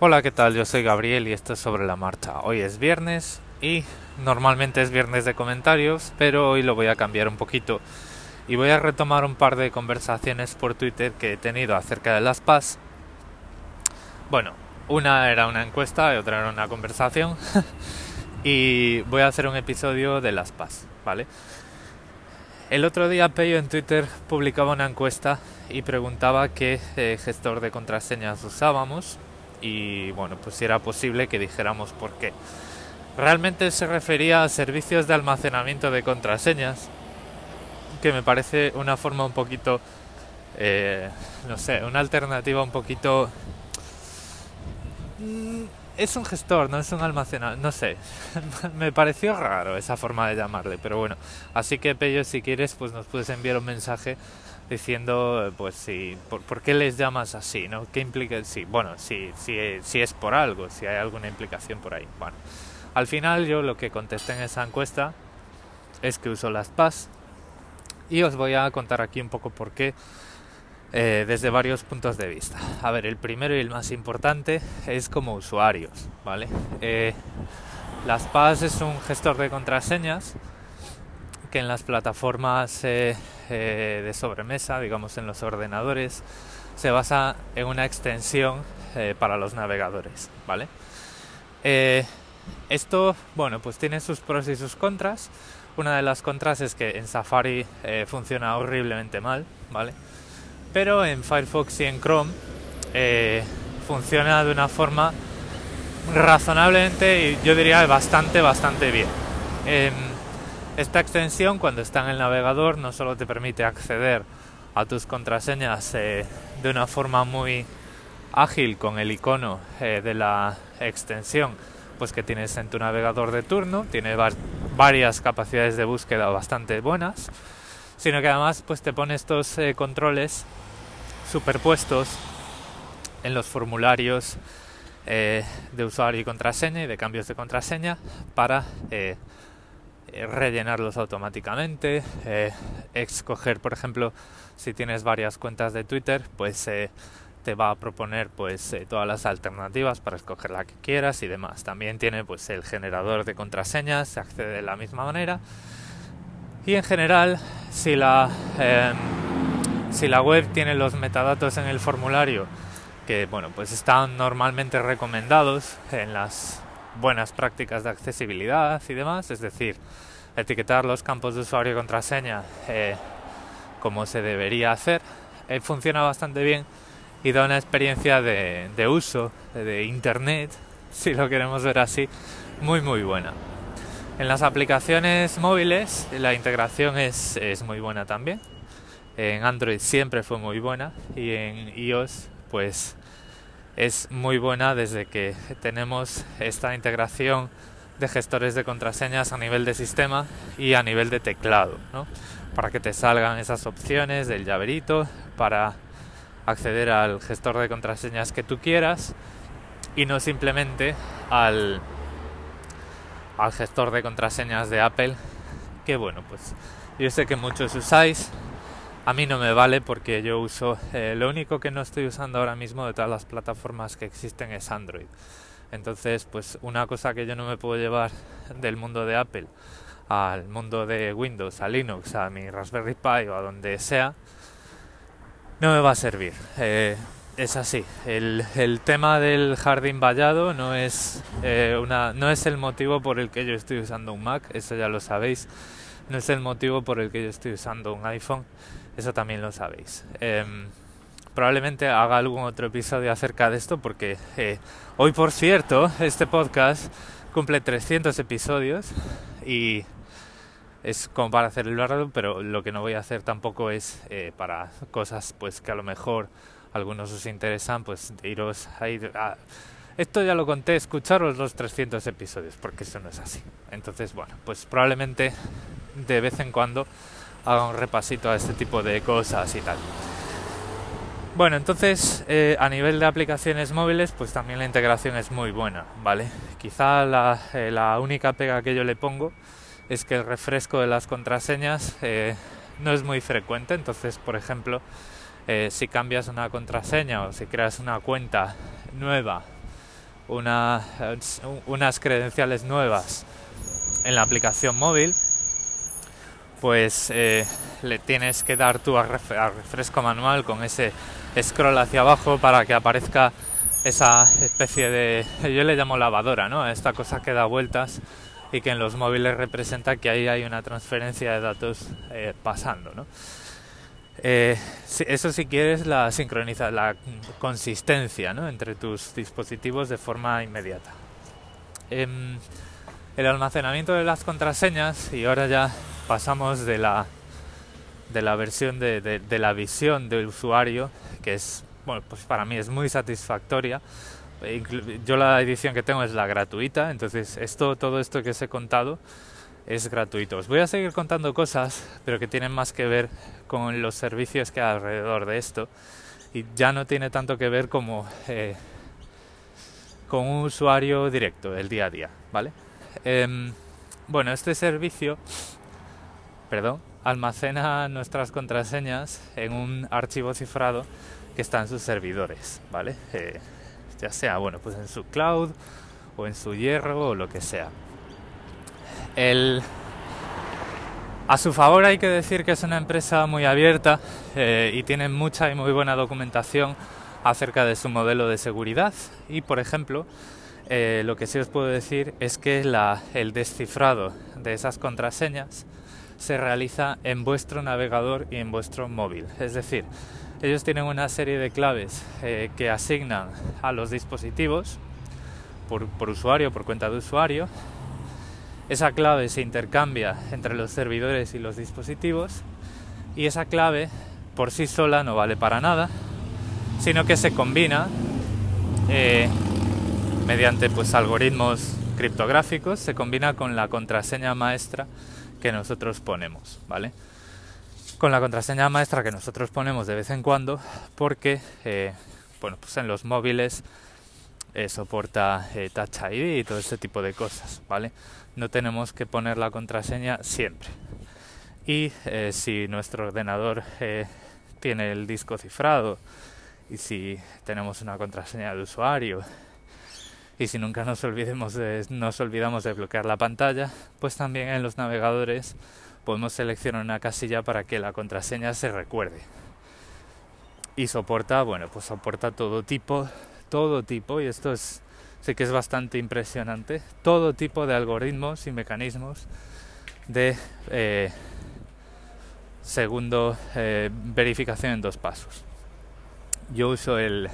Hola, ¿qué tal? Yo soy Gabriel y esto es sobre la marcha. Hoy es viernes y normalmente es viernes de comentarios, pero hoy lo voy a cambiar un poquito y voy a retomar un par de conversaciones por Twitter que he tenido acerca de las PAS. Bueno, una era una encuesta y otra era una conversación y voy a hacer un episodio de las PAS, ¿vale? El otro día Peyo en Twitter publicaba una encuesta y preguntaba qué eh, gestor de contraseñas usábamos y bueno, pues si era posible que dijéramos por qué. Realmente se refería a servicios de almacenamiento de contraseñas, que me parece una forma un poquito, eh, no sé, una alternativa un poquito... Mm, es un gestor, no es un almacenador, no sé. me pareció raro esa forma de llamarle, pero bueno. Así que Pello, si quieres, pues nos puedes enviar un mensaje diciendo, pues si, por, qué les llamas así, ¿no? ¿Qué implica? Sí, bueno, si, si, si es por algo, si hay alguna implicación por ahí. Bueno, al final yo lo que contesté en esa encuesta es que uso las PAS y os voy a contar aquí un poco por qué eh, desde varios puntos de vista. A ver, el primero y el más importante es como usuarios, ¿vale? Eh, las PAS es un gestor de contraseñas que en las plataformas eh, eh, de sobremesa, digamos en los ordenadores, se basa en una extensión eh, para los navegadores, ¿vale? esto, bueno, pues tiene sus pros y sus contras. Una de las contras es que en Safari funciona horriblemente mal, ¿vale? Pero en Firefox y en Chrome funciona de una forma razonablemente y yo diría bastante, bastante bien. Esta extensión cuando está en el navegador no solo te permite acceder a tus contraseñas eh, de una forma muy ágil con el icono eh, de la extensión pues que tienes en tu navegador de turno, tiene varias capacidades de búsqueda bastante buenas, sino que además pues te pone estos eh, controles superpuestos en los formularios de usuario y contraseña y de cambios de contraseña para rellenarlos automáticamente, eh, escoger, por ejemplo, si tienes varias cuentas de Twitter, pues eh, te va a proponer pues todas las alternativas para escoger la que quieras y demás. También tiene pues el generador de contraseñas, se accede de la misma manera. Y en general, si la em, si la web tiene los metadatos en el formulario que bueno, pues están normalmente recomendados en las buenas prácticas de accesibilidad y demás, es decir, etiquetar los campos de usuario y contraseña eh, como se debería hacer, eh, funciona bastante bien y da una experiencia de, de uso de Internet, si lo queremos ver así, muy muy buena. En las aplicaciones móviles la integración es, es muy buena también. En Android siempre fue muy buena y en iOS pues es muy buena desde que tenemos esta integración de gestores de contraseñas a nivel de sistema y a nivel de teclado, ¿no? para que te salgan esas opciones del llaverito para acceder al gestor de contraseñas que tú quieras y no simplemente al, al gestor de contraseñas de Apple que bueno pues yo sé que muchos usáis a mí no me vale porque yo uso, eh, lo único que no estoy usando ahora mismo de todas las plataformas que existen es Android. Entonces, pues una cosa que yo no me puedo llevar del mundo de Apple al mundo de Windows, a Linux, a mi Raspberry Pi o a donde sea, no me va a servir. Eh, es así. El, tema del jardín vallado no es, eh, una, no es el motivo por el que yo estoy usando un Mac, eso ya lo sabéis. No es el motivo por el que yo estoy usando un iPhone eso también lo sabéis. Em, probablemente haga algún otro episodio acerca de esto porque eh, hoy, por cierto, este podcast cumple 300 episodios y es como para hacer el barro, pero lo que no voy a hacer tampoco es eh, para cosas pues que a lo mejor algunos os interesan, pues iros a ir a... Esto ya lo conté, escucharos los 300 episodios, porque eso no es así. Entonces, bueno, pues probablemente de vez en cuando haga un repasito a este tipo de cosas y tal. Bueno, entonces eh, a nivel de aplicaciones móviles, pues también la integración es muy buena, ¿vale? Quizá la, eh, única pega que yo le pongo es que el refresco de las contraseñas eh, no es muy frecuente, entonces, por ejemplo, si cambias una contraseña o si creas una cuenta nueva una, unas credenciales nuevas en la aplicación móvil, pues eh, le tienes que dar tu refresco manual con ese scroll hacia abajo para que aparezca esa especie de, yo le llamo lavadora, ¿no? Esta cosa que da vueltas y que en los móviles representa que ahí hay una transferencia de datos eh, pasando, ¿no? Eh, eso si quieres la sincroniza, la consistencia ¿no? entre tus dispositivos de forma inmediata. Em, el almacenamiento de las contraseñas y ahora ya pasamos de la de la versión de, de, la visión del usuario que es bueno pues para mí es muy satisfactoria yo la edición que tengo es la gratuita entonces esto todo esto que os he contado es gratuito. Os voy a seguir contando cosas, pero que tienen más que ver con los servicios que hay alrededor de esto. Y ya no tiene tanto que ver como eh, con un usuario directo del día a día, ¿vale? Em, bueno, este servicio, perdón, almacena nuestras contraseñas en un archivo cifrado que está en sus servidores, ¿vale? Eh, ya sea, bueno, pues en su cloud o en su hierro o lo que sea. El, a su favor hay que decir que es una empresa muy abierta eh, y tiene mucha y muy buena documentación acerca de su modelo de seguridad y por ejemplo eh, lo que sí os puedo decir es que el descifrado de esas contraseñas se realiza en vuestro navegador y en vuestro móvil. Es decir ellos tienen una serie de claves eh, que asignan a los dispositivos por, por usuario por cuenta de usuario. Esa clave se intercambia entre los servidores y los dispositivos y esa clave por sí sola no vale para nada, sino que se combina eh, mediante pues algoritmos criptográficos, se combina con la contraseña maestra que nosotros ponemos, ¿vale? Con la contraseña maestra que nosotros ponemos de vez en cuando, porque eh, bueno, pues en los móviles eh, soporta Touch ID y todo ese tipo de cosas, ¿vale? no tenemos que poner la contraseña siempre. Y eh, si nuestro ordenador eh, tiene el disco cifrado y si tenemos una contraseña de usuario y si nunca nos, olvidemos nos olvidamos de bloquear la pantalla, pues también en los navegadores podemos seleccionar una casilla para que la contraseña se recuerde. Y soporta, bueno, pues soporta todo tipo, todo tipo, y esto es sí que es bastante impresionante. Todo tipo de algoritmos y mecanismos de eh, segundo eh, verificación en dos pasos. Yo uso el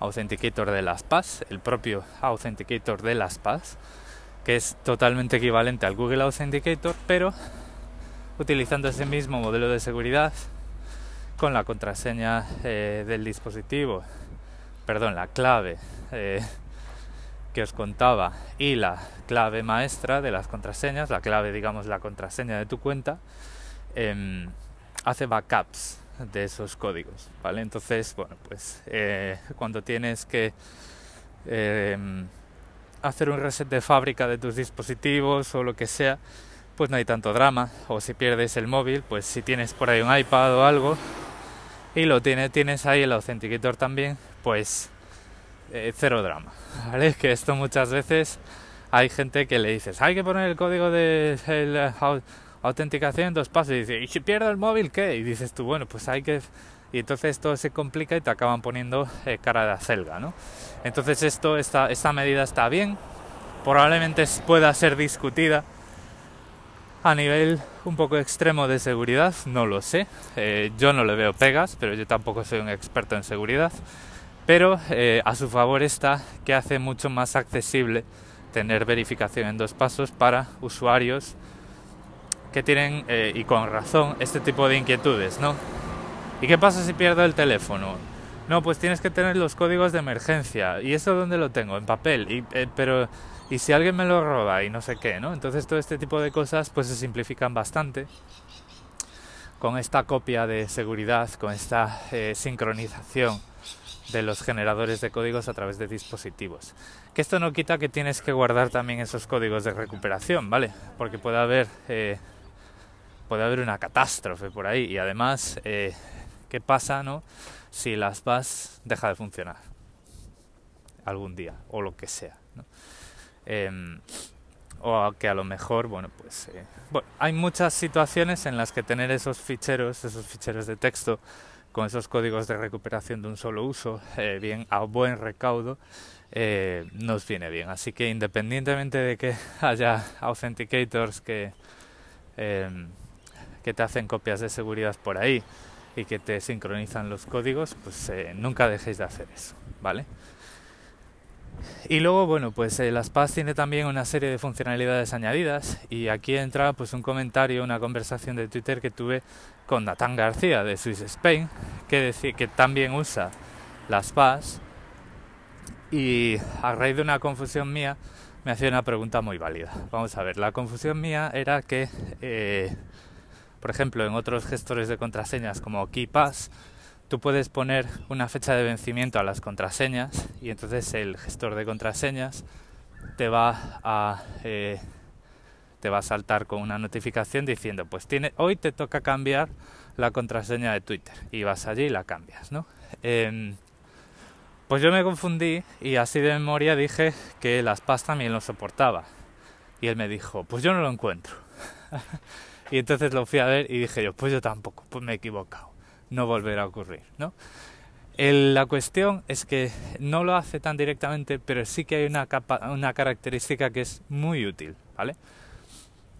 Authenticator de las PAS, el propio Authenticator de las PAS, que es totalmente equivalente al Google Authenticator, pero utilizando ese mismo modelo de seguridad con la contraseña eh, del dispositivo, perdón, la clave eh, que os contaba y la clave maestra de las contraseñas, la clave, digamos, la contraseña de tu cuenta, em, hace backups de esos códigos, ¿vale? Entonces, bueno, pues eh, cuando tienes que em, hacer un reset de fábrica de tus dispositivos o lo que sea, pues no hay tanto drama. O si pierdes el móvil, pues si tienes por ahí un iPad o algo y lo tienes, ahí el Authenticator también, pues eh, cero drama, ¿vale? Que esto muchas veces hay gente que le dices, hay que poner el código de autenticación en dos pasos y dice, ¿y si pierdo el móvil qué? Y dices tú, bueno, pues hay que... Y entonces todo se complica y te acaban poniendo eh, cara de acelga, ¿no? Entonces esto, esta, esta medida está bien, probablemente pueda ser discutida a nivel un poco extremo de seguridad, no lo sé. Eh, yo no le veo pegas, pero yo tampoco soy un experto en seguridad pero eh, a su favor está que hace mucho más accesible tener verificación en dos pasos para usuarios que tienen, eh, y con razón, este tipo de inquietudes, ¿no? ¿Y qué pasa si pierdo el teléfono? No, pues tienes que tener los códigos de emergencia. ¿Y eso dónde lo tengo? En papel. Y, eh, pero, ¿y si alguien me lo roba? Y no sé qué, ¿no? Entonces todo este tipo de cosas pues se simplifican bastante con esta copia de seguridad, con esta sincronización de los generadores de códigos a través de dispositivos. Que esto no quita que tienes que guardar también esos códigos de recuperación, ¿vale? Porque puede haber, eh, puede haber una catástrofe por ahí y además, eh, ¿qué pasa, no? Si las VAS deja de funcionar. algún día o lo que sea. Em, o que a lo mejor, bueno, pues eh, bueno, hay muchas situaciones en las que tener esos ficheros, esos ficheros de texto con esos códigos de recuperación de un solo uso, eh, bien a buen recaudo, eh, nos viene bien. Así que independientemente de que haya authenticators que, em, que te hacen copias de seguridad por ahí y que te sincronizan los códigos, pues nunca dejéis de hacer eso, ¿vale? Y luego, bueno, pues eh, las PAS tiene también una serie de funcionalidades añadidas y aquí entra pues un comentario, una conversación de Twitter que tuve con Natán García de Swiss Spain, que decía que también usa las PAS y a raíz de una confusión mía me hacía una pregunta muy válida. Vamos a ver, la confusión mía era que, eh, por ejemplo, en otros gestores de contraseñas como KeyPass, tú puedes poner una fecha de vencimiento a las contraseñas y entonces el gestor de contraseñas te va a eh, te va a saltar con una notificación diciendo pues tiene hoy te toca cambiar la contraseña de Twitter y vas allí y la cambias no em, pues yo me confundí y así de memoria dije que las PAS también lo soportaba. Y él me dijo pues yo no lo encuentro y entonces lo fui a ver y dije yo pues yo tampoco pues me he equivocado no volverá a ocurrir, ¿no? la cuestión es que no lo hace tan directamente, pero sí que hay una, una característica que es muy útil, ¿vale?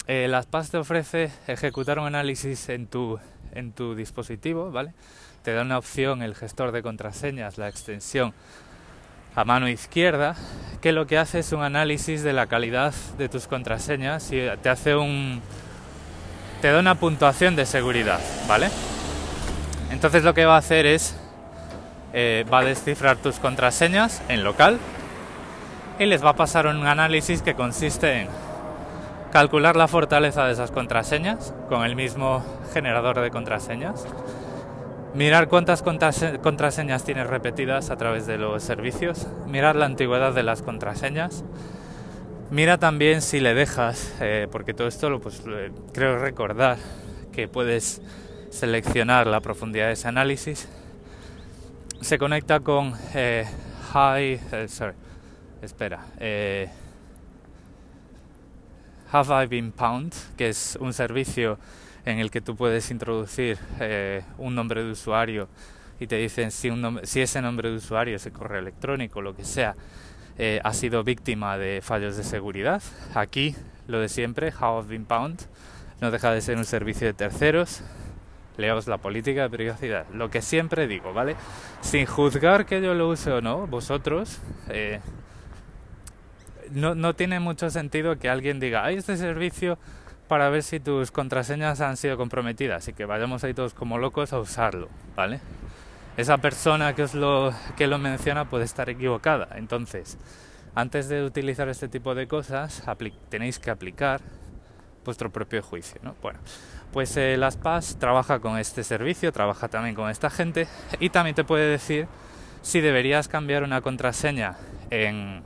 Eh, las PAS te ofrece ejecutar un análisis en tu, en tu dispositivo, ¿vale? Te da una opción el gestor de contraseñas, la extensión a mano izquierda, que lo que hace es un análisis de la calidad de tus contraseñas y te hace un... te da una puntuación de seguridad, ¿vale? Entonces lo que va a hacer es, eh, va a descifrar tus contraseñas en local y les va a pasar un análisis que consiste en calcular la fortaleza de esas contraseñas con el mismo generador de contraseñas, mirar cuántas contraseñas tienes repetidas a través de los servicios, mirar la antigüedad de las contraseñas, mira también si le dejas, eh, porque todo esto lo pues creo recordar que puedes seleccionar la profundidad de ese análisis. Se conecta con eh, High, eh, sorry, espera, eh, Have I Been Pound, que es un servicio en el que tú puedes introducir un nombre de usuario y te dicen si, un si ese nombre de usuario, ese correo electrónico, lo que sea, ha sido víctima de fallos de seguridad. Aquí, lo de siempre, How I've Been no deja de ser un servicio de terceros leos la política de privacidad. Lo que siempre digo, ¿vale? Sin juzgar que yo lo use o no, vosotros, eh, no, no tiene mucho sentido que alguien diga, hay este servicio para ver si tus contraseñas han sido comprometidas y que vayamos ahí todos como locos a usarlo, ¿vale? Esa persona que os lo, que lo menciona puede estar equivocada. Entonces, antes de utilizar este tipo de cosas, tenéis que aplicar vuestro propio juicio, ¿no? Bueno, pues eh, las PAS trabaja con este servicio, trabaja también con esta gente y también te puede decir si deberías cambiar una contraseña en,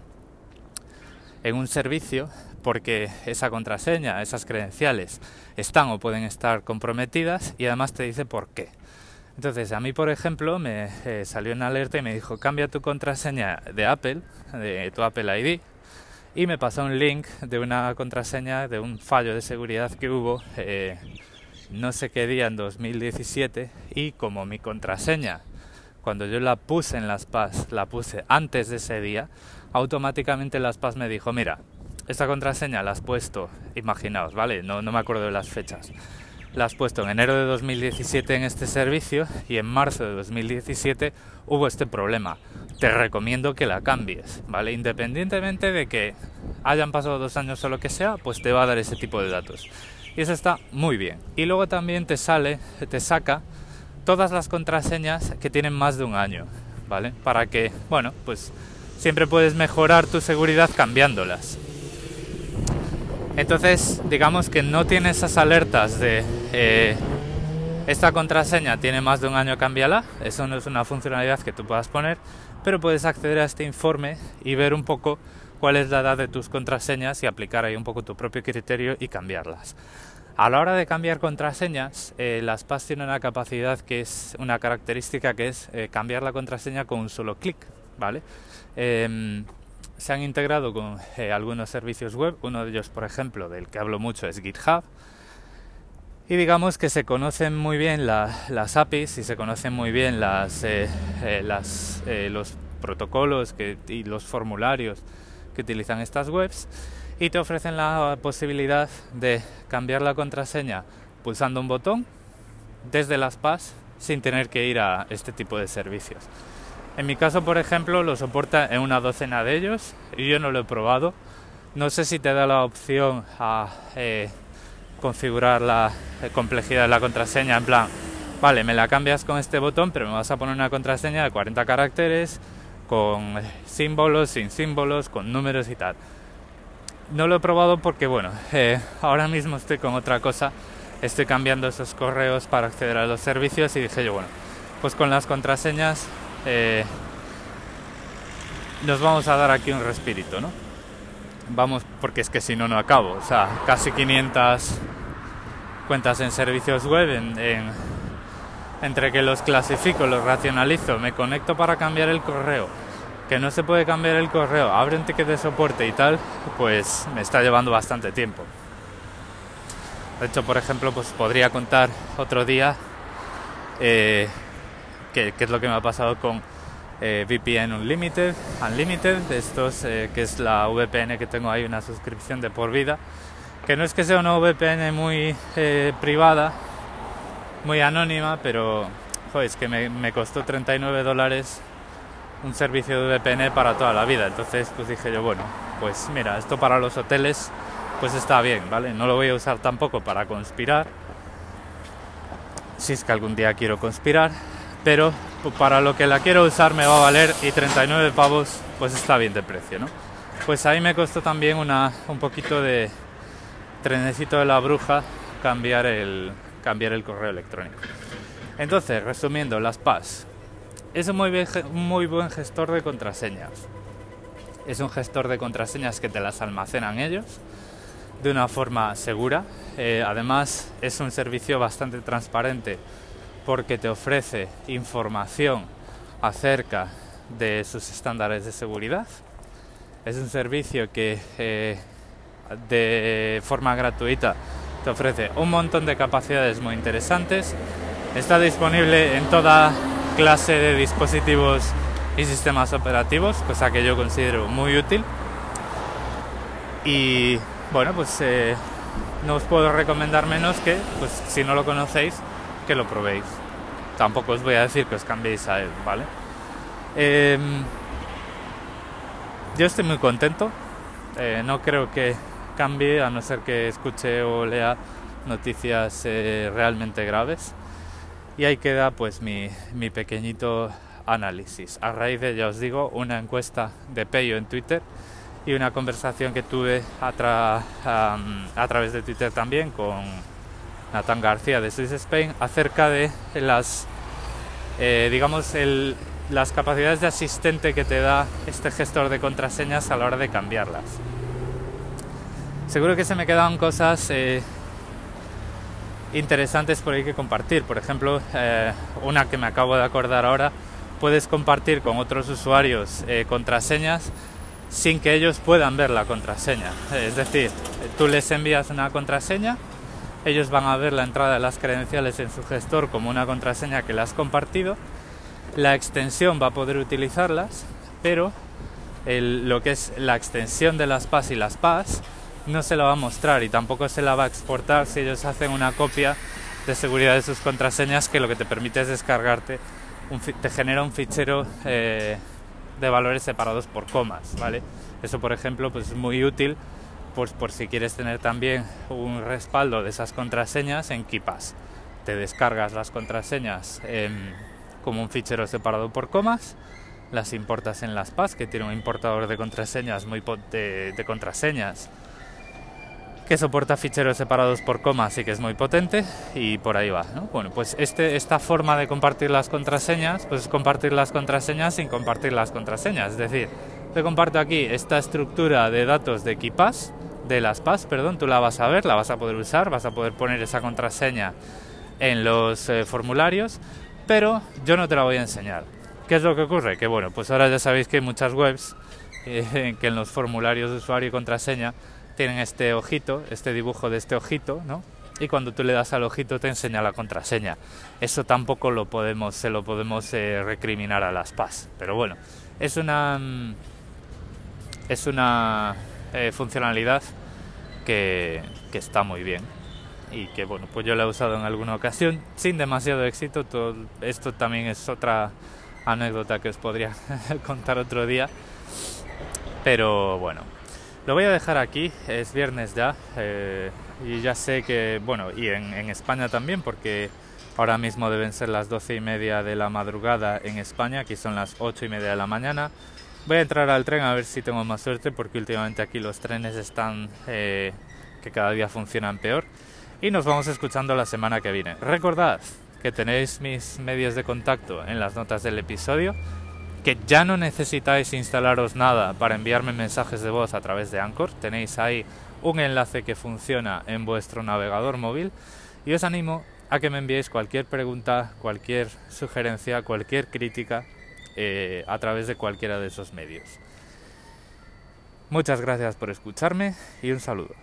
en un servicio porque esa contraseña, esas credenciales están o pueden estar comprometidas y además te dice por qué. Entonces, a mí, por ejemplo, me eh, salió una alerta y me dijo, cambia tu contraseña de Apple, de tu Apple ID, y me pasó un link de una contraseña de un fallo de seguridad que hubo eh, no sé qué día en 2017 y como mi contraseña cuando yo la puse en las PAS la puse antes de ese día automáticamente las PAS me dijo mira esta contraseña la has puesto imaginaos vale no, no me acuerdo de las fechas la has puesto en enero de 2017 en este servicio y en marzo de 2017 hubo este problema. Te recomiendo que la cambies, ¿vale? Independientemente de que hayan pasado dos años o lo que sea, pues te va a dar ese tipo de datos y eso está muy bien. Y luego también te sale, te saca todas las contraseñas que tienen más de un año, ¿vale? Para que, bueno, pues siempre puedes mejorar tu seguridad cambiándolas. Entonces, digamos que no tiene esas alertas de eh, esta contraseña tiene más de un año, cámbiala. Eso no es una funcionalidad que tú puedas poner, pero puedes acceder a este informe y ver un poco cuál es la edad de tus contraseñas y aplicar ahí un poco tu propio criterio y cambiarlas. A la hora de cambiar contraseñas, eh, las PAS tienen una capacidad que es una característica que es eh, cambiar la contraseña con un solo clic, ¿vale? Em, se han integrado con eh, algunos servicios web, uno de ellos, por ejemplo, del que hablo mucho es GitHub, y digamos que se conocen muy bien las APIs y se conocen muy bien las, eh, eh, las los protocolos que, y los formularios que utilizan estas webs. Y te ofrecen la posibilidad de cambiar la contraseña pulsando un botón desde las PAS sin tener que ir a este tipo de servicios. En mi caso, por ejemplo, lo soporta en una docena de ellos y yo no lo he probado. No sé si te da la opción a eh, configurar la eh, complejidad de la contraseña en plan, vale, me la cambias con este botón, pero me vas a poner una contraseña de 40 caracteres con símbolos, sin símbolos, con números y tal. No lo he probado porque, bueno, eh, ahora mismo estoy con otra cosa estoy cambiando esos correos para acceder a los servicios y dije yo, bueno, pues con las contraseñas eh, nos vamos a dar aquí un respirito, ¿no? Vamos, porque es que si no, no acabo. O sea, casi 500 cuentas en servicios web, entre que los clasifico, los racionalizo, me conecto para cambiar el correo, que no se puede cambiar el correo, abre un ticket de soporte y tal, pues me está llevando bastante tiempo. De hecho, por ejemplo, pues podría contar otro día eh, qué, es lo que me ha pasado con eh, VPN Unlimited, Unlimited, estos, eh, que es la VPN que tengo ahí, una suscripción de por vida, que no es que sea una VPN muy privada, muy anónima, pero es que me, me costó 39 dólares un servicio de VPN para toda la vida. Entonces, pues dije yo, bueno, pues mira, esto para los hoteles pues está bien, ¿vale? No lo voy a usar tampoco para conspirar, si es que algún día quiero conspirar, pero para lo que la quiero usar me va a valer y 39 pavos pues está bien de precio, ¿no? Pues ahí me costó también una, un poquito de trenecito de la bruja cambiar el, cambiar el correo electrónico. Entonces, resumiendo, las PAS. Es un muy, muy buen gestor de contraseñas. Es un gestor de contraseñas que te las almacenan ellos de una forma segura. Eh, además es un servicio bastante transparente porque te ofrece información acerca de sus estándares de seguridad. Es un servicio que eh, de forma gratuita te ofrece un montón de capacidades muy interesantes. Está disponible en toda clase de dispositivos y sistemas operativos, cosa que yo considero muy útil. Y bueno, pues eh, no os puedo recomendar menos que, pues si no lo conocéis, que lo probéis. Tampoco os voy a decir que os cambiéis a él, ¿vale? Em, yo estoy muy contento. Eh, no creo que cambie a no ser que escuche o lea noticias eh, realmente graves. Y ahí queda pues mi, mi pequeñito análisis. A raíz de, ya os digo, una encuesta de Peyo en Twitter y una conversación que tuve a, a través de Twitter también con Nathan García de Swiss Spain acerca de las, eh, digamos, el, las capacidades de asistente que te da este gestor de contraseñas a la hora de cambiarlas. Seguro que se me quedan cosas eh, interesantes por ahí que compartir. Por ejemplo, eh, una que me acabo de acordar ahora, puedes compartir con otros usuarios contraseñas sin que ellos puedan ver la contraseña. Es decir, tú les envías una contraseña, ellos van a ver la entrada de las credenciales en su gestor como una contraseña que le has compartido, la extensión va a poder utilizarlas, pero lo que es la extensión de las PAS y las PAS no se la va a mostrar y tampoco se la va a exportar si ellos hacen una copia de seguridad de sus contraseñas que lo que te permite es descargarte, te genera un fichero eh, de valores separados por comas, ¿vale? Eso, por ejemplo, pues es muy útil pues por si quieres tener también un respaldo de esas contraseñas en KeePass. Te descargas las contraseñas como un fichero separado por comas, las importas en las que tiene un importador de contraseñas muy de, de contraseñas que soporta ficheros separados por comas y que es muy potente y por ahí va. ¿no? Bueno, pues este, esta forma de compartir las contraseñas, pues es compartir las contraseñas sin compartir las contraseñas. Es decir, te comparto aquí esta estructura de datos de KeePass, de las PAS, perdón, tú la vas a ver, la vas a poder usar, vas a poder poner esa contraseña en los eh, formularios, pero yo no te la voy a enseñar. ¿Qué es lo que ocurre? Que bueno, pues ahora ya sabéis que hay muchas webs eh, que en los formularios de usuario y contraseña tienen este ojito, este dibujo de este ojito, ¿no? Y cuando tú le das al ojito te enseña la contraseña. Eso tampoco lo podemos, se lo podemos eh, recriminar a las PAS. Pero bueno, es una mm, es una eh, funcionalidad que, que está muy bien y que bueno pues yo la he usado en alguna ocasión sin demasiado éxito. Todo esto también es otra anécdota que os podría contar otro día. Pero bueno lo voy a dejar aquí. Es viernes ya eh, y ya sé que bueno y en, en, España también porque ahora mismo deben ser las doce y media de la madrugada en España aquí son las ocho y media de la mañana voy a entrar al tren a ver si tengo más suerte porque últimamente aquí los trenes están eh, que cada día funcionan peor. Y nos vamos escuchando la semana que viene. Recordad que tenéis mis medios de contacto en las notas del episodio, que ya no necesitáis instalaros nada para enviarme mensajes de voz a través de Anchor, tenéis ahí un enlace que funciona en vuestro navegador móvil. Y os animo a que me enviéis cualquier pregunta, cualquier sugerencia, cualquier crítica eh, a través de cualquiera de esos medios. Muchas gracias por escucharme y un saludo.